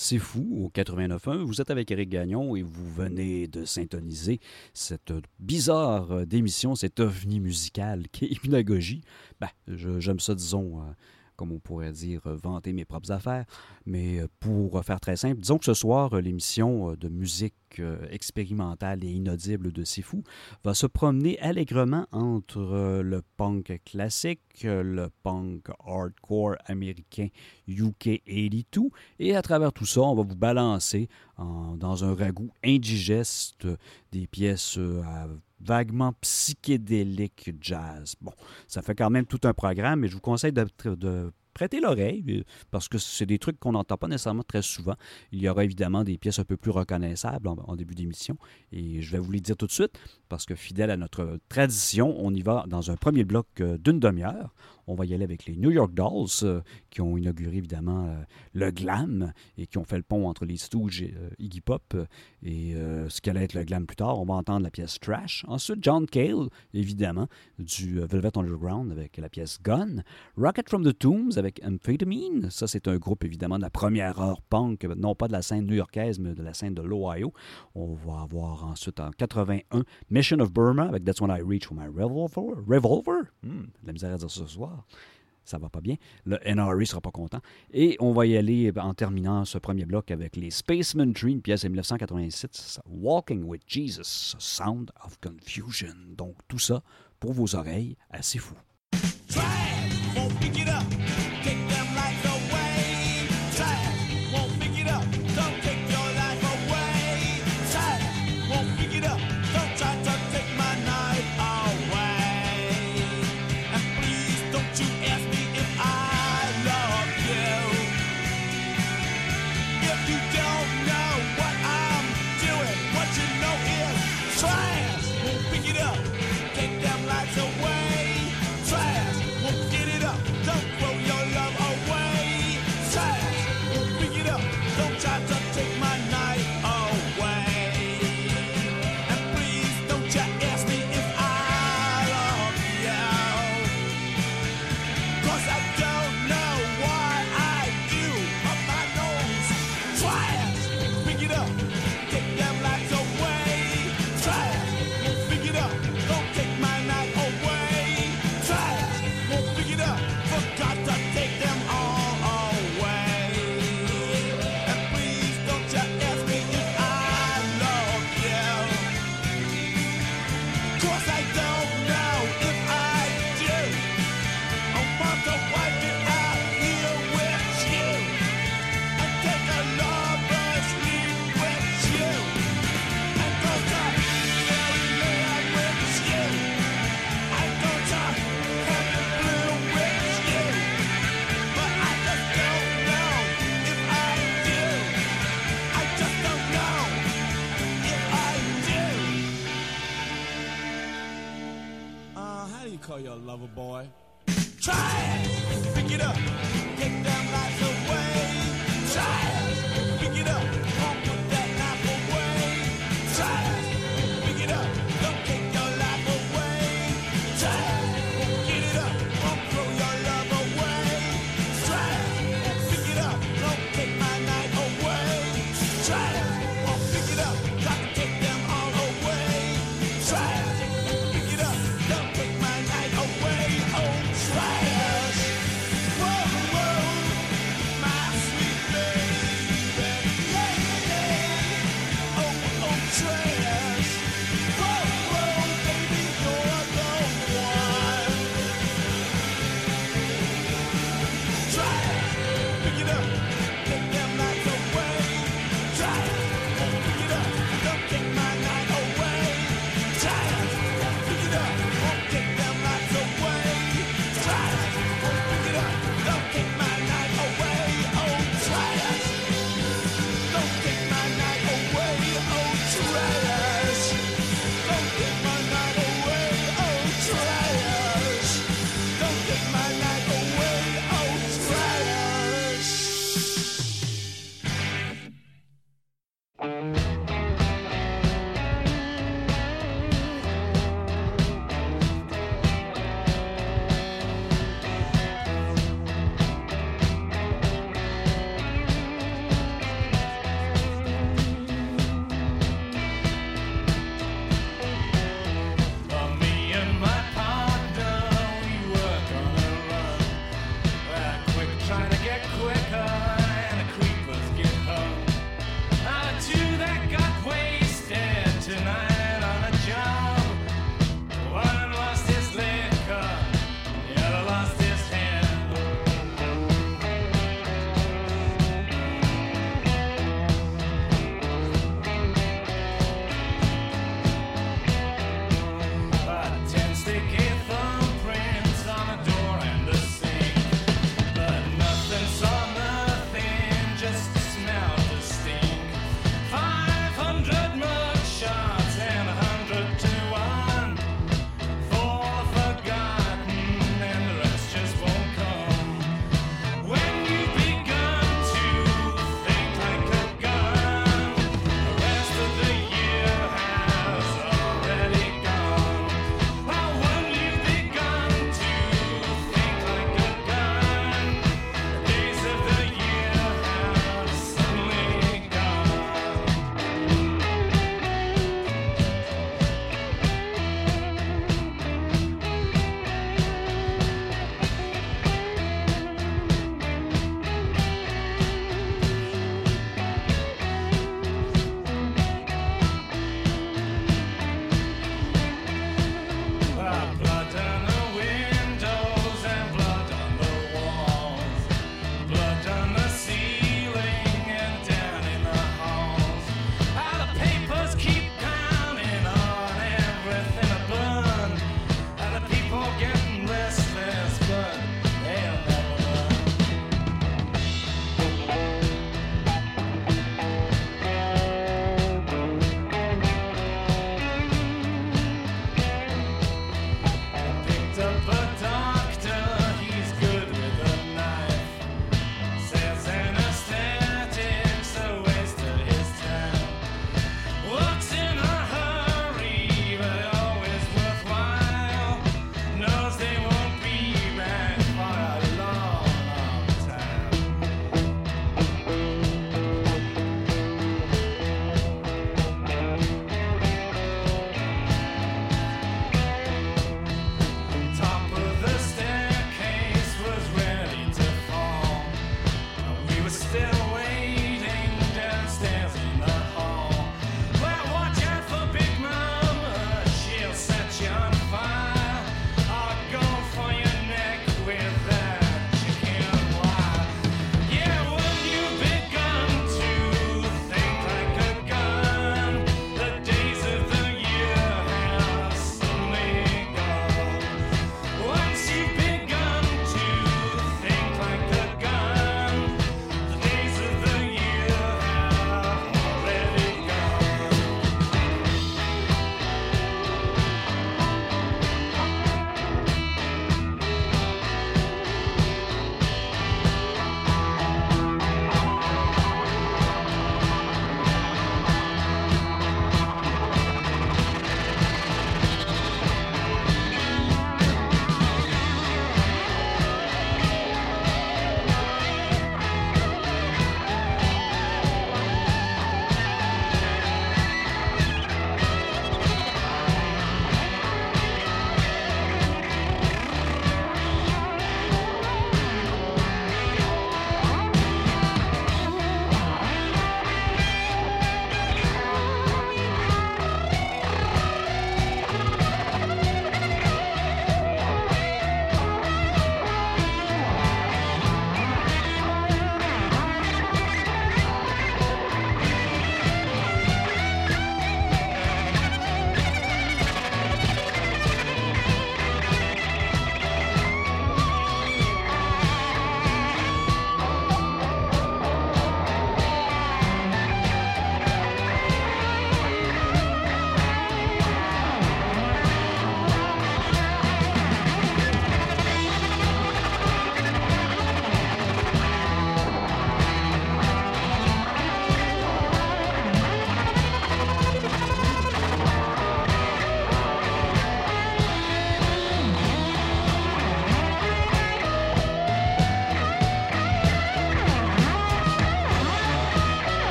C'est Fou au 89.1. Vous êtes avec Eric Gagnon et vous venez de syntoniser cette bizarre euh, démission, cette ovni musicale qui est Hypnagogie. Ben, j'aime ça, disons, euh, comme on pourrait dire, euh, vanter mes propres affaires. Mais pour faire très simple, disons que ce soir, l'émission de musique expérimentale et inaudible de C'est Fou va se promener allègrement entre le punk classique, le punk hardcore américain UK 82. Et à travers tout ça, on va vous balancer dans un ragoût indigeste des pièces euh, vaguement psychédéliques jazz. Bon, ça fait quand même tout un programme, mais je vous conseille de, prêtez l'oreille, euh, parce que c'est des trucs qu'on n'entend pas nécessairement très souvent. Il y aura évidemment des pièces un peu plus reconnaissables en, début d'émission, et je vais vous les dire tout de suite, parce que fidèle à notre tradition, on y va dans un premier bloc euh, d'une demi-heure. On va y aller avec les New York Dolls, euh, qui ont inauguré évidemment le glam et qui ont fait le pont entre les Stooges et Iggy Pop et ce qu'allait être le glam plus tard. On va entendre la pièce Trash. Ensuite, John Cale, évidemment, du Velvet Underground avec la pièce Gun. Rocket from the Tombs avec Amphetamine. Ça, c'est un groupe évidemment de la première heure punk, non pas de la scène new-yorkaise, mais de la scène de l'Ohio. On va avoir ensuite en 81 Mission of Burma avec That's When I Reach for My Revolver. Revolver? Hmm, la misère à dire ce soir ça va pas bien. Le NRE sera pas content. Et on va y aller en terminant ce premier bloc avec les Spaceman Tree, une pièce de 1987, Walking with Jesus, Sound of Confusion. Donc tout ça pour vos oreilles, assez fou.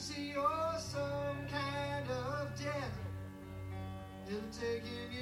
see you're some kind of desert. It'll take you.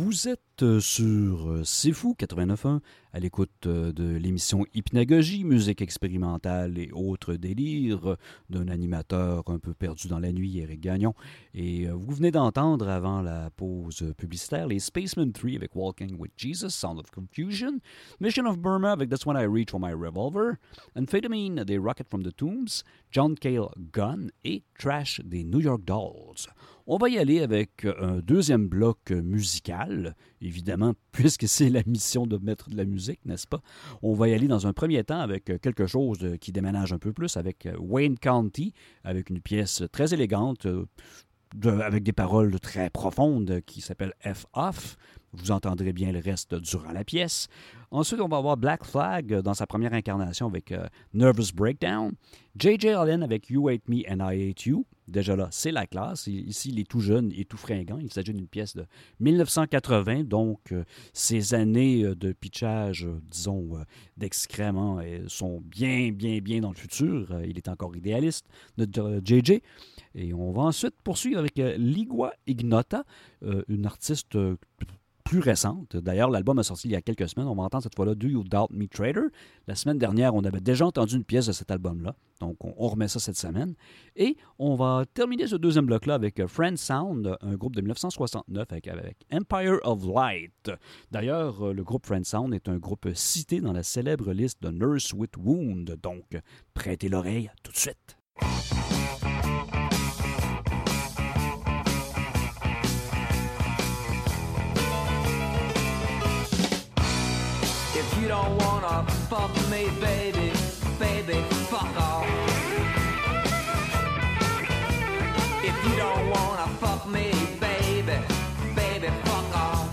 Vous êtes euh, sur euh, C'est Fou 89.1 à l'écoute euh, de l'émission Hypnagogie, musique expérimentale et autres délires d'un animateur un peu perdu dans la nuit, Eric Gagnon. Et vous venez d'entendre avant la pause publicitaire les Spacemen 3 avec Walking with Jesus, Sound of Confusion, Mission of Burma avec That's When I Reach for My Revolver, Amphetamine des Rocket from the Tombs, John Cale Gun et Trash des New York Dolls. On va y aller avec un deuxième bloc musical, évidemment, puisque c'est la mission de mettre de la musique, n'est-ce pas? On va y aller dans un premier temps avec quelque chose qui déménage un peu plus, avec Wayne County, avec une pièce très élégante, avec des paroles très profondes qui s'appelle F-Off. Vous entendrez bien le reste durant la pièce. Ensuite, on va avoir Black Flag dans sa première incarnation avec euh, Nervous Breakdown. J.J. Allen avec You Hate Me and I Hate You. Déjà là, c'est la classe. Ici, il est tout jeune et tout fringant. Il s'agit d'une pièce de 1980, donc euh, ces années euh, de pitchage, disons, d'excréments sont bien, bien, bien dans le futur. il est encore idéaliste, notre J.J. Et on va ensuite poursuivre avec Ligua Ignota, une artiste plus récente. D'ailleurs, l'album a sorti il y a quelques semaines. On va entendre cette fois-là Do You Doubt Me Trader. La semaine dernière, on avait déjà entendu une pièce de cet album-là. Donc, on, remet ça cette semaine. Et on va terminer ce deuxième bloc-là avec Friend Sound, un groupe de 1969 avec, avec Empire of Light. D'ailleurs, le groupe Friend Sound est un groupe cité dans la célèbre liste de Nurse with Wound. Donc, prêtez l'oreille tout de suite. Don't wanna fuck me, baby, baby, fuck off. If you don't wanna fuck me, baby, baby, fuck off.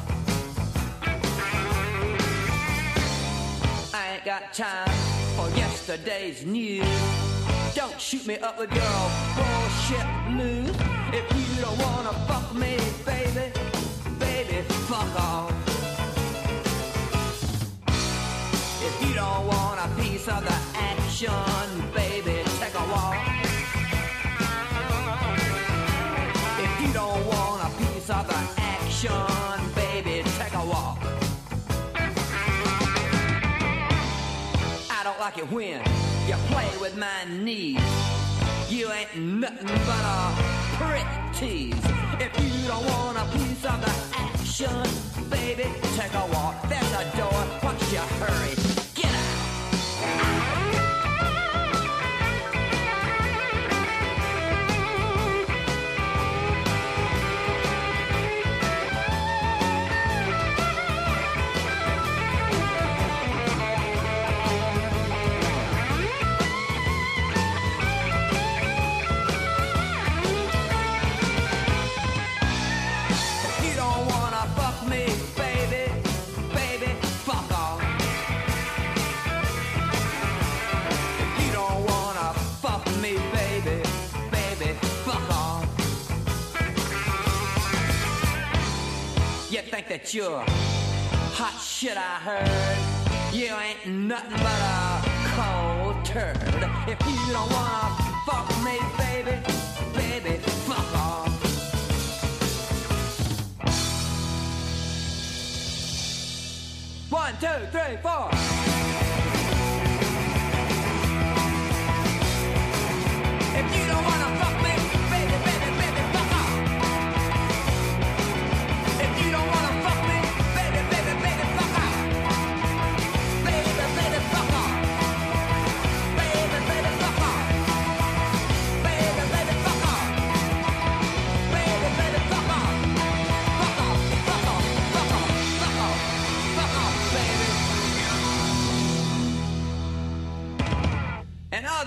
I ain't got time for yesterday's news. Don't shoot me up with your bullshit blues. If you don't wanna fuck me, baby, baby, fuck off. Piece of the action, baby, take a walk. If you don't want a piece of the action, baby, take a walk. I don't like it when you play with my knees. You ain't nothing but a prick tease. If you don't want a piece of the action, baby, take a walk. There's a door. What's your hurry? Think that you're hot shit, I heard. You ain't nothing but a cold turd. If you don't wanna fuck me, baby, baby, fuck off. One, two, three, four.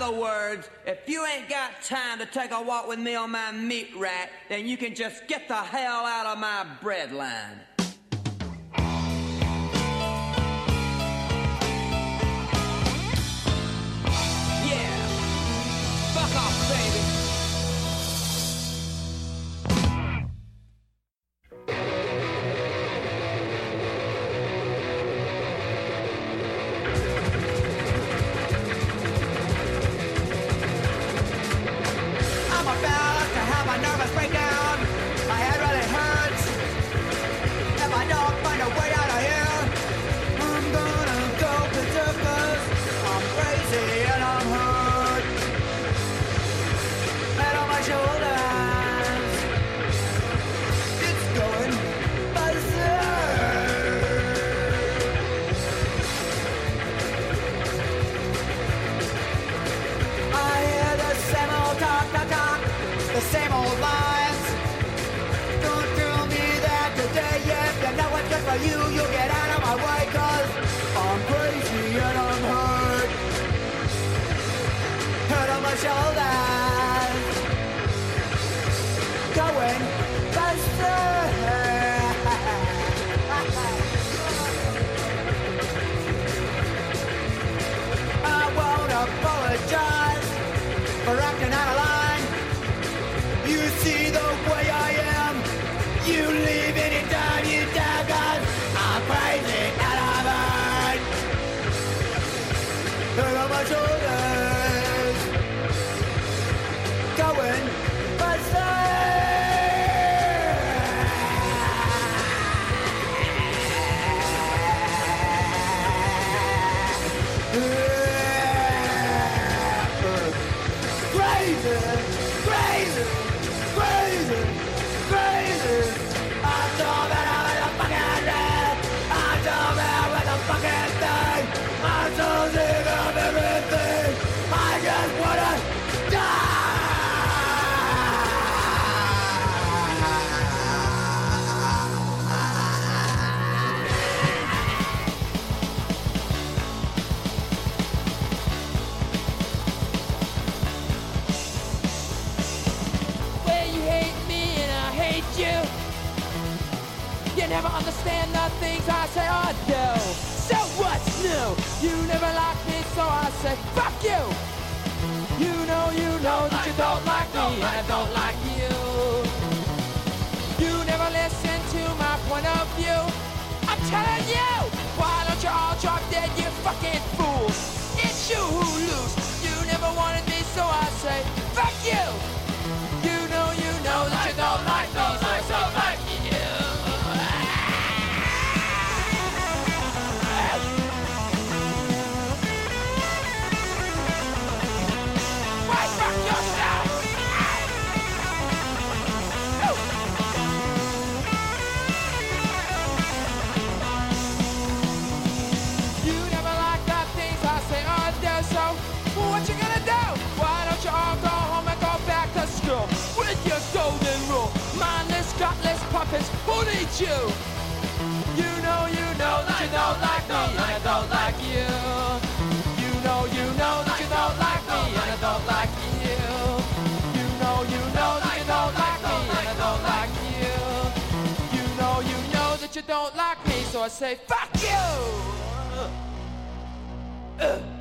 Other words, if you ain't got time to take a walk with me on my meat rack, then you can just get the hell out of my bread line. shall die. Know, that you don't like me, and I don't like you. You never listen to my point of view. I'm telling you, why don't you all drop dead, you fucking fool? It's you who lose. You never wanted me, so I say, fuck you! You know, you know that you don't like me, so I puppets, who needs you? You know, you know that you don't like me, and I don't like you. You know, you know that you don't like me, and I don't like you. You know, you know that you don't like me, and I don't like you. You know, you know that you don't like me, so I say, fuck you! How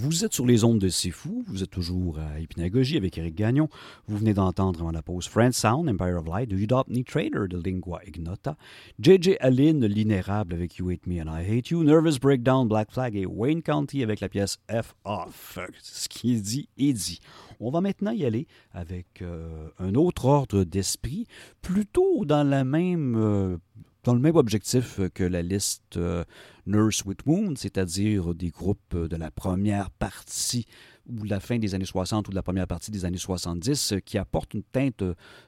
Vous êtes sur les ondes de C'est Fou, vous êtes toujours à Hypnagogie avec Eric Gagnon. Vous venez d'entendre avant la pause Friend Sound, Empire of Light, de Udopney Trader de Lingua Ignota, J.J. Allen, L'Inérable avec You Hate Me and I Hate You, Nervous Breakdown, Black Flag et Wayne County avec la pièce F Off. Ce qui est dit est dit. On va maintenant y aller avec euh, un autre ordre d'esprit, plutôt dans la même... Euh, dans le même objectif que la liste euh, Nurse with Wound, c'est-à-dire des groupes de la première partie ou de la fin des années 60 ou de la première partie des années 70 qui apportent une teinte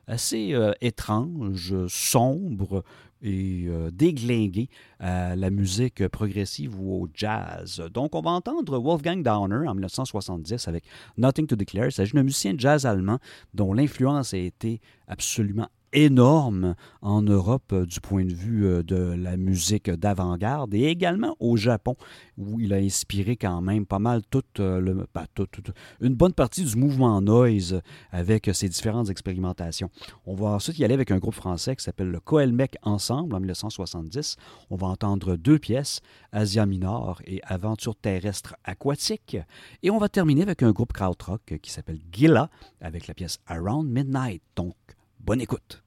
assez euh, étrange, sombre et euh, déglinguée à la musique progressive ou au jazz. Donc, on va entendre Wolfgang Downer en 1970 avec Nothing to Declare. Il s'agit d'un musicien de jazz allemand dont l'influence a été absolument énorme en Europe euh, du point de vue euh, de la musique d'avant-garde et également au Japon où il a inspiré quand même pas mal toute, euh, le, une bonne partie du mouvement noise avec ses différentes expérimentations. On va ensuite y aller avec un groupe français qui s'appelle le Coelmec Ensemble en 1970. On va entendre deux pièces, Asia Minor et Aventure terrestre aquatique. Et on va terminer avec un groupe krautrock qui s'appelle Gila avec la pièce Around Midnight. Bonne écoute.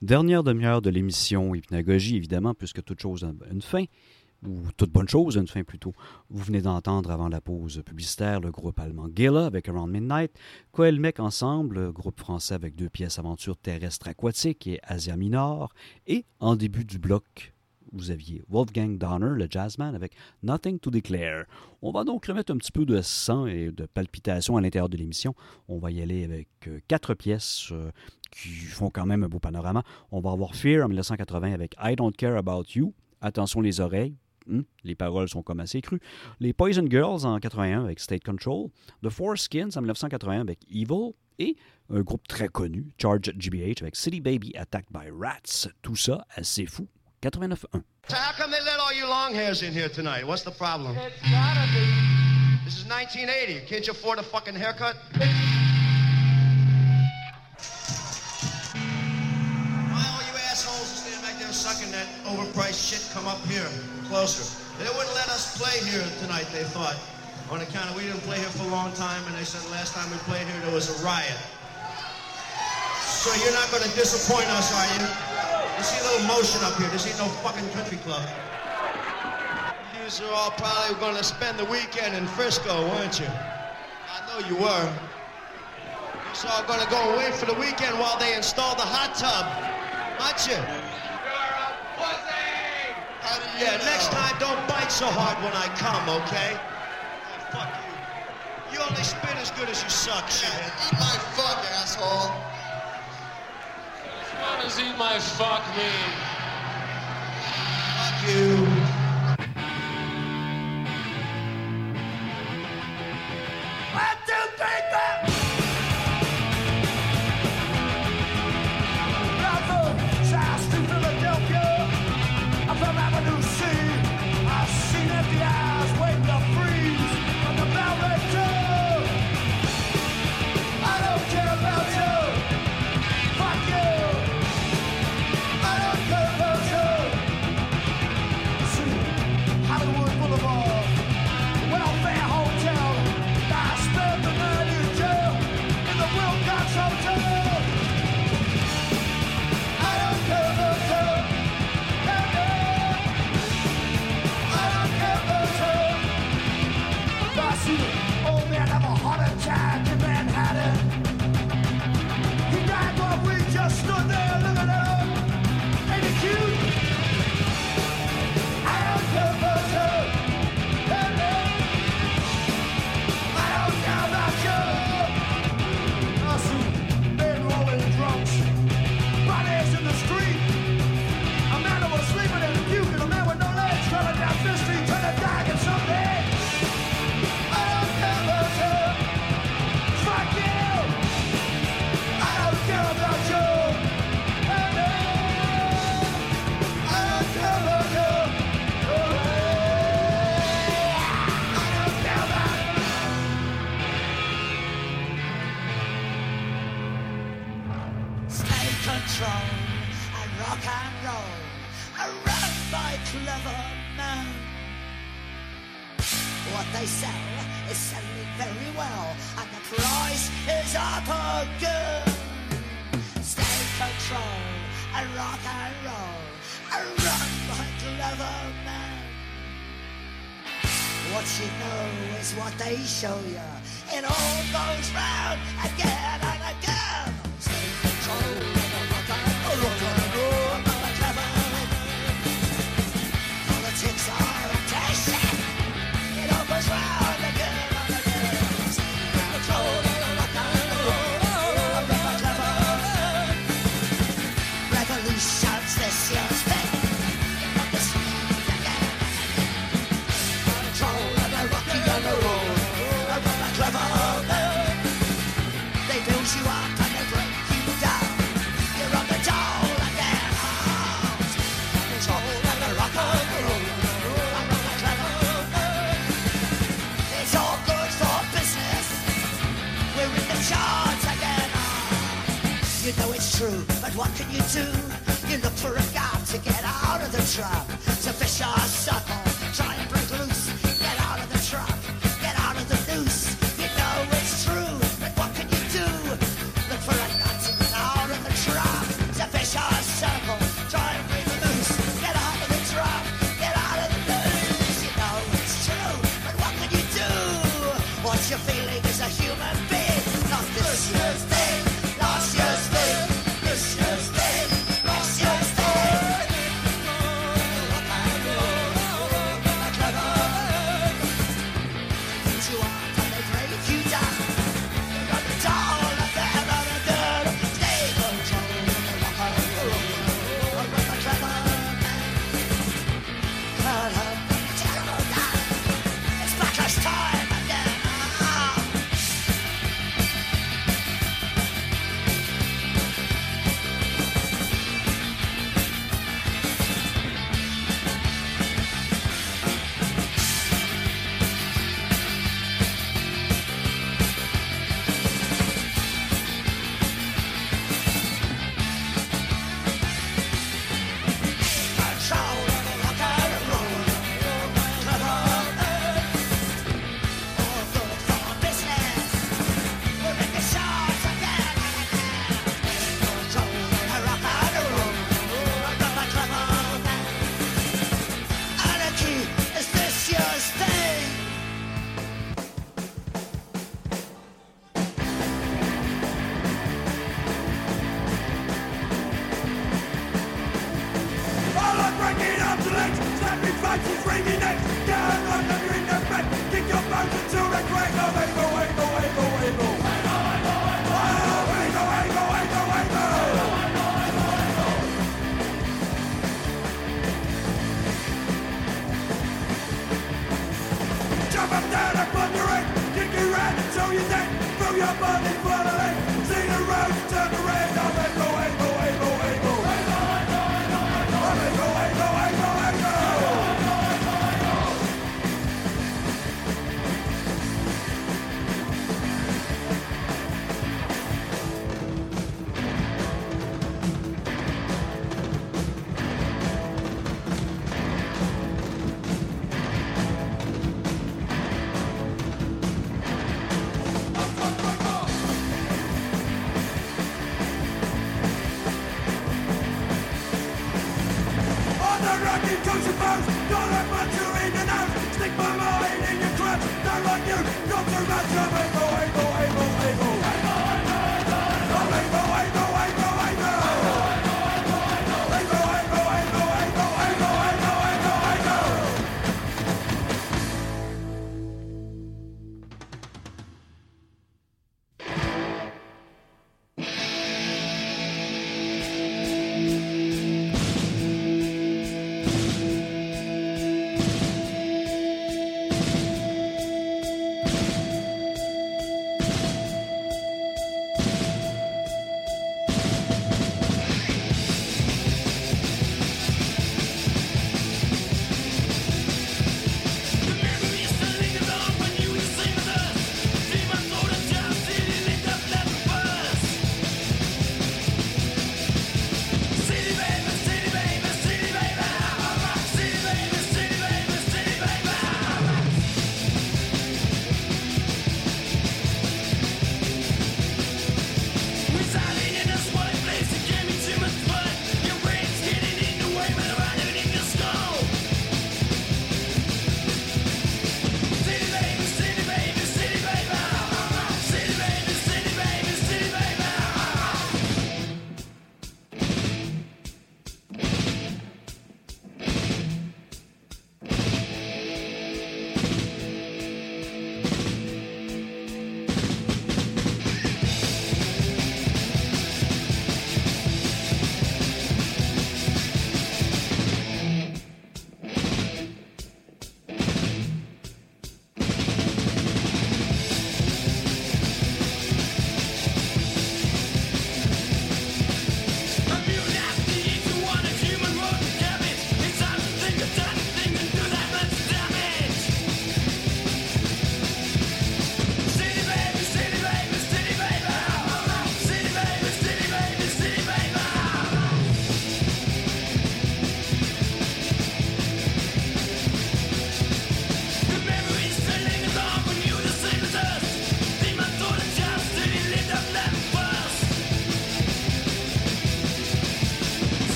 Dernière demi-heure de l'émission Hypnagogie, évidemment, puisque toute chose a une fin, ou toute bonne chose a une fin plutôt. Vous venez d'entendre avant la pause publicitaire le groupe allemand Gela avec Around Midnight, Coelmec Ensemble, groupe français avec deux pièces aventure terrestre aquatique et Asia Minor, et en début du bloc, vous aviez Wolfgang Donner, le jazzman, avec Nothing to Declare. On va donc remettre un petit peu de sang et de palpitation à l'intérieur de l'émission. On va y aller avec euh, quatre pièces euh, qui font quand même un beau panorama. On va avoir Fear en 1980 avec I Don't Care About You. Attention les oreilles. Hmm, les paroles sont comme assez crues. Les Poison Girls en 81 avec State Control. The Four Skins en 1981 avec Evil. Et un groupe très connu, Charge GBH avec City Baby Attacked by Rats. Tout ça assez fou. 89.1. So how come they let all you long hairs in here tonight? What's the problem? It's gotta be. This is 1980. Can't you afford a fucking haircut? Overpriced shit come up here closer? They wouldn't let us play here tonight, they thought. On account of we didn't play here for a long time, and they said last time we played here there was a riot. So you're not going to disappoint us, are you? You see a little motion up here. This ain't no fucking country club. You are all probably going to spend the weekend in Frisco, weren't you? I know you were. You all going to go away for the weekend while they install the hot tub, aren't you? Yeah, next time don't bite so hard when I come, okay? Oh, fuck you. You only spit as good as you suck, shithead. Eat my fuck, asshole. What does eat my fuck mean?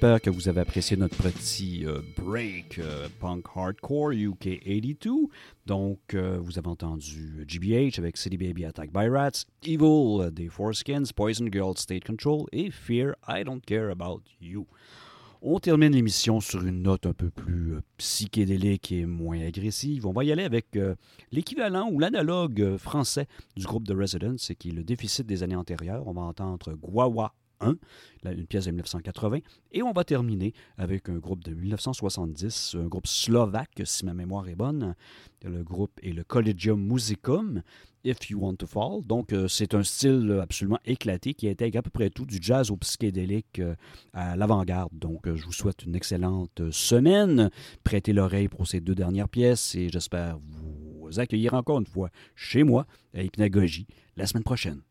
J'espère que vous avez apprécié notre petit euh, break euh, punk hardcore UK 82. Donc, euh, vous avez entendu GBH avec City Baby Attack by Rats, Evil des Foreskins, Poison Girl State Control et Fear I Don't Care About You. On termine l'émission sur une note un peu plus psychédélique et moins agressive. On va y aller avec l'équivalent ou l'analogue français du groupe The Residents, qui est le déficit des années antérieures. On va entendre Guawa 1, là, une pièce de 1980. Et on va terminer avec un groupe de 1970, un groupe slovaque, si ma mémoire est bonne. Le groupe est le Collegium Musicum, If You Want to Fall. Donc, euh, c'est un style absolument éclaté qui intègre à peu près tout, du jazz au psychédélique euh, à l'avant-garde. Donc, euh, je vous souhaite une excellente semaine. Prêtez l'oreille pour ces deux dernières pièces et j'espère vous accueillir encore une fois chez moi à Hypnagogie la semaine prochaine.